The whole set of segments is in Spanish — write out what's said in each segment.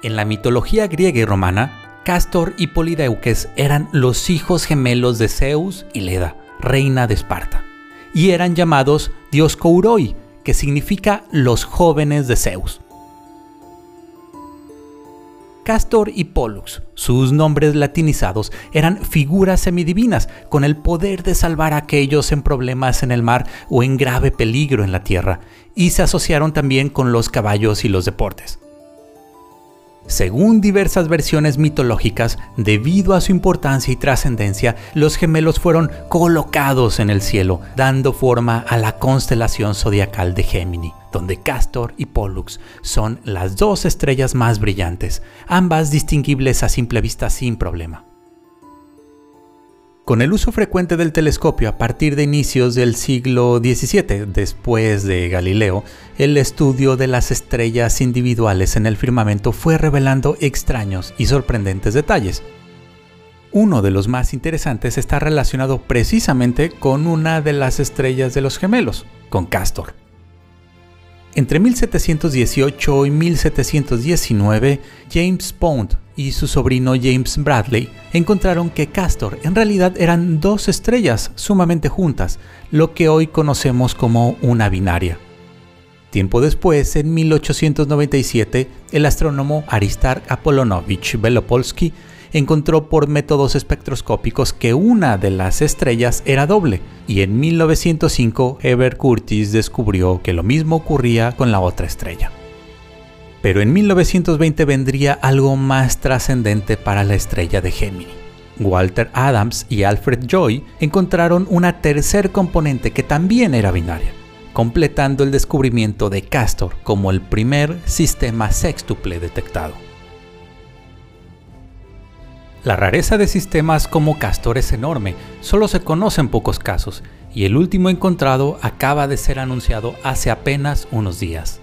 En la mitología griega y romana, Castor y Polideuques eran los hijos gemelos de Zeus y Leda, reina de Esparta, y eran llamados Dioscouroi, que significa los jóvenes de Zeus. Castor y Pollux, sus nombres latinizados, eran figuras semidivinas con el poder de salvar a aquellos en problemas en el mar o en grave peligro en la tierra, y se asociaron también con los caballos y los deportes. Según diversas versiones mitológicas, debido a su importancia y trascendencia, los gemelos fueron colocados en el cielo, dando forma a la constelación zodiacal de Gémini, donde Castor y Pollux son las dos estrellas más brillantes, ambas distinguibles a simple vista sin problema. Con el uso frecuente del telescopio a partir de inicios del siglo XVII, después de Galileo, el estudio de las estrellas individuales en el firmamento fue revelando extraños y sorprendentes detalles. Uno de los más interesantes está relacionado precisamente con una de las estrellas de los gemelos, con Castor. Entre 1718 y 1719, James Pond y su sobrino James Bradley encontraron que Castor en realidad eran dos estrellas sumamente juntas, lo que hoy conocemos como una binaria. Tiempo después, en 1897, el astrónomo Aristark Apolonovich Belopolsky encontró por métodos espectroscópicos que una de las estrellas era doble, y en 1905 Heber Curtis descubrió que lo mismo ocurría con la otra estrella. Pero en 1920 vendría algo más trascendente para la estrella de Gemini. Walter Adams y Alfred Joy encontraron una tercer componente que también era binaria, completando el descubrimiento de Castor como el primer sistema sextuple detectado. La rareza de sistemas como Castor es enorme, solo se conocen pocos casos, y el último encontrado acaba de ser anunciado hace apenas unos días.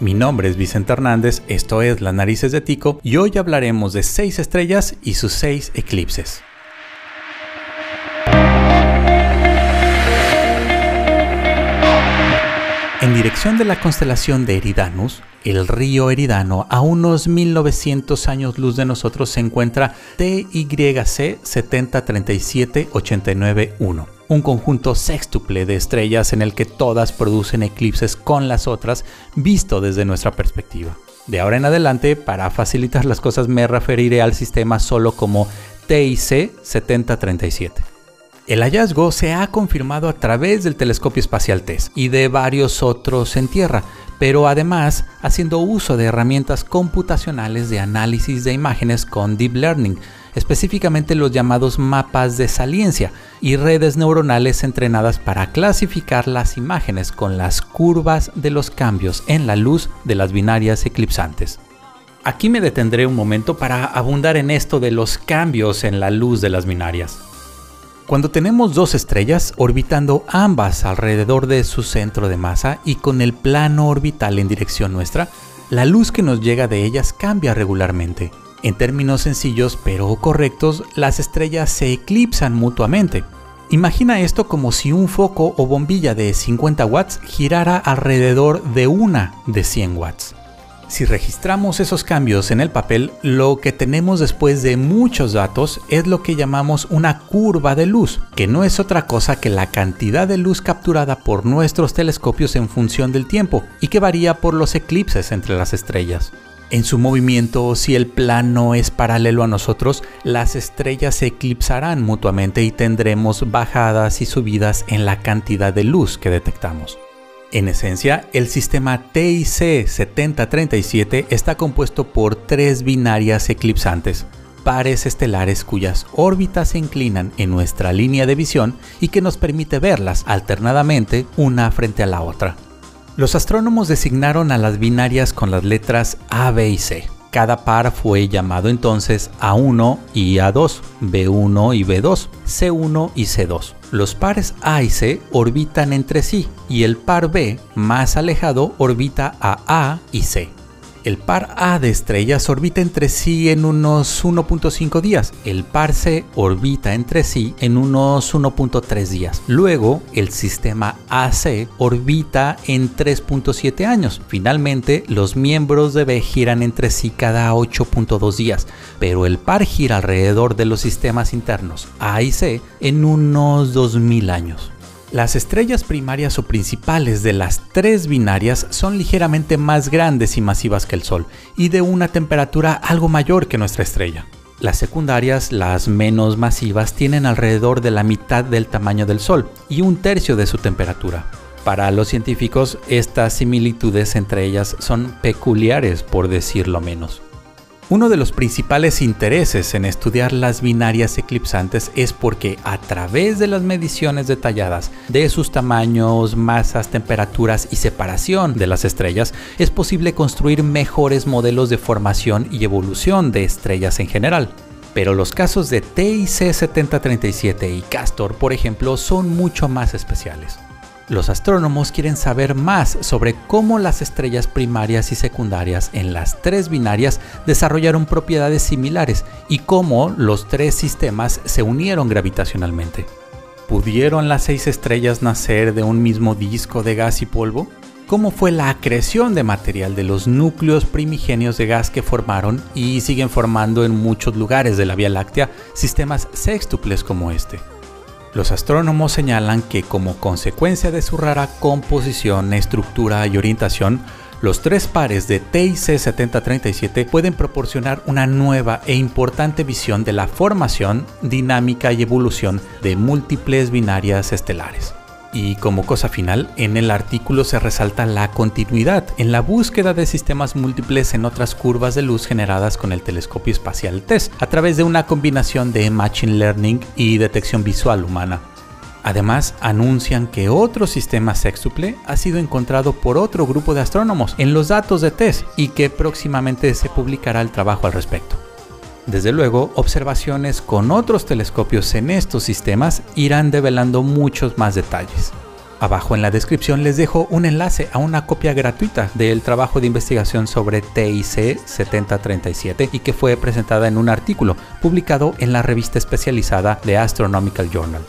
Mi nombre es Vicente Hernández, esto es Las Narices de Tico y hoy hablaremos de seis estrellas y sus seis eclipses. En dirección de la constelación de Eridanus, el río Eridano, a unos 1900 años luz de nosotros, se encuentra TYC 7037891, un conjunto sextuple de estrellas en el que todas producen eclipses con las otras, visto desde nuestra perspectiva. De ahora en adelante, para facilitar las cosas, me referiré al sistema solo como TIC 7037. El hallazgo se ha confirmado a través del telescopio espacial TESS y de varios otros en Tierra, pero además haciendo uso de herramientas computacionales de análisis de imágenes con Deep Learning, específicamente los llamados mapas de saliencia y redes neuronales entrenadas para clasificar las imágenes con las curvas de los cambios en la luz de las binarias eclipsantes. Aquí me detendré un momento para abundar en esto de los cambios en la luz de las binarias. Cuando tenemos dos estrellas orbitando ambas alrededor de su centro de masa y con el plano orbital en dirección nuestra, la luz que nos llega de ellas cambia regularmente. En términos sencillos pero correctos, las estrellas se eclipsan mutuamente. Imagina esto como si un foco o bombilla de 50 watts girara alrededor de una de 100 watts. Si registramos esos cambios en el papel, lo que tenemos después de muchos datos es lo que llamamos una curva de luz, que no es otra cosa que la cantidad de luz capturada por nuestros telescopios en función del tiempo y que varía por los eclipses entre las estrellas. En su movimiento, si el plano es paralelo a nosotros, las estrellas se eclipsarán mutuamente y tendremos bajadas y subidas en la cantidad de luz que detectamos. En esencia, el sistema TIC 7037 está compuesto por tres binarias eclipsantes, pares estelares cuyas órbitas se inclinan en nuestra línea de visión y que nos permite verlas alternadamente una frente a la otra. Los astrónomos designaron a las binarias con las letras A, B y C. Cada par fue llamado entonces A1 y A2, B1 y B2, C1 y C2. Los pares A y C orbitan entre sí y el par B, más alejado, orbita a A y C. El par A de estrellas orbita entre sí en unos 1.5 días. El par C orbita entre sí en unos 1.3 días. Luego, el sistema AC orbita en 3.7 años. Finalmente, los miembros de B giran entre sí cada 8.2 días, pero el par gira alrededor de los sistemas internos A y C en unos 2000 años. Las estrellas primarias o principales de las tres binarias son ligeramente más grandes y masivas que el Sol y de una temperatura algo mayor que nuestra estrella. Las secundarias, las menos masivas, tienen alrededor de la mitad del tamaño del Sol y un tercio de su temperatura. Para los científicos, estas similitudes entre ellas son peculiares, por decirlo menos. Uno de los principales intereses en estudiar las binarias eclipsantes es porque a través de las mediciones detalladas de sus tamaños, masas, temperaturas y separación de las estrellas, es posible construir mejores modelos de formación y evolución de estrellas en general. Pero los casos de TIC 7037 y Castor, por ejemplo, son mucho más especiales. Los astrónomos quieren saber más sobre cómo las estrellas primarias y secundarias en las tres binarias desarrollaron propiedades similares y cómo los tres sistemas se unieron gravitacionalmente. ¿Pudieron las seis estrellas nacer de un mismo disco de gas y polvo? ¿Cómo fue la acreción de material de los núcleos primigenios de gas que formaron y siguen formando en muchos lugares de la Vía Láctea sistemas sextuples como este? Los astrónomos señalan que como consecuencia de su rara composición, estructura y orientación, los tres pares de TIC 7037 pueden proporcionar una nueva e importante visión de la formación, dinámica y evolución de múltiples binarias estelares. Y como cosa final, en el artículo se resalta la continuidad en la búsqueda de sistemas múltiples en otras curvas de luz generadas con el telescopio espacial TESS a través de una combinación de Machine Learning y detección visual humana. Además, anuncian que otro sistema sextuple ha sido encontrado por otro grupo de astrónomos en los datos de TESS y que próximamente se publicará el trabajo al respecto. Desde luego, observaciones con otros telescopios en estos sistemas irán develando muchos más detalles. Abajo en la descripción les dejo un enlace a una copia gratuita del trabajo de investigación sobre TIC 7037 y que fue presentada en un artículo publicado en la revista especializada de Astronomical Journal.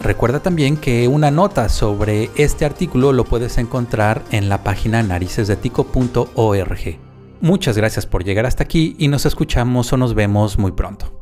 Recuerda también que una nota sobre este artículo lo puedes encontrar en la página naricesdetico.org. Muchas gracias por llegar hasta aquí y nos escuchamos o nos vemos muy pronto.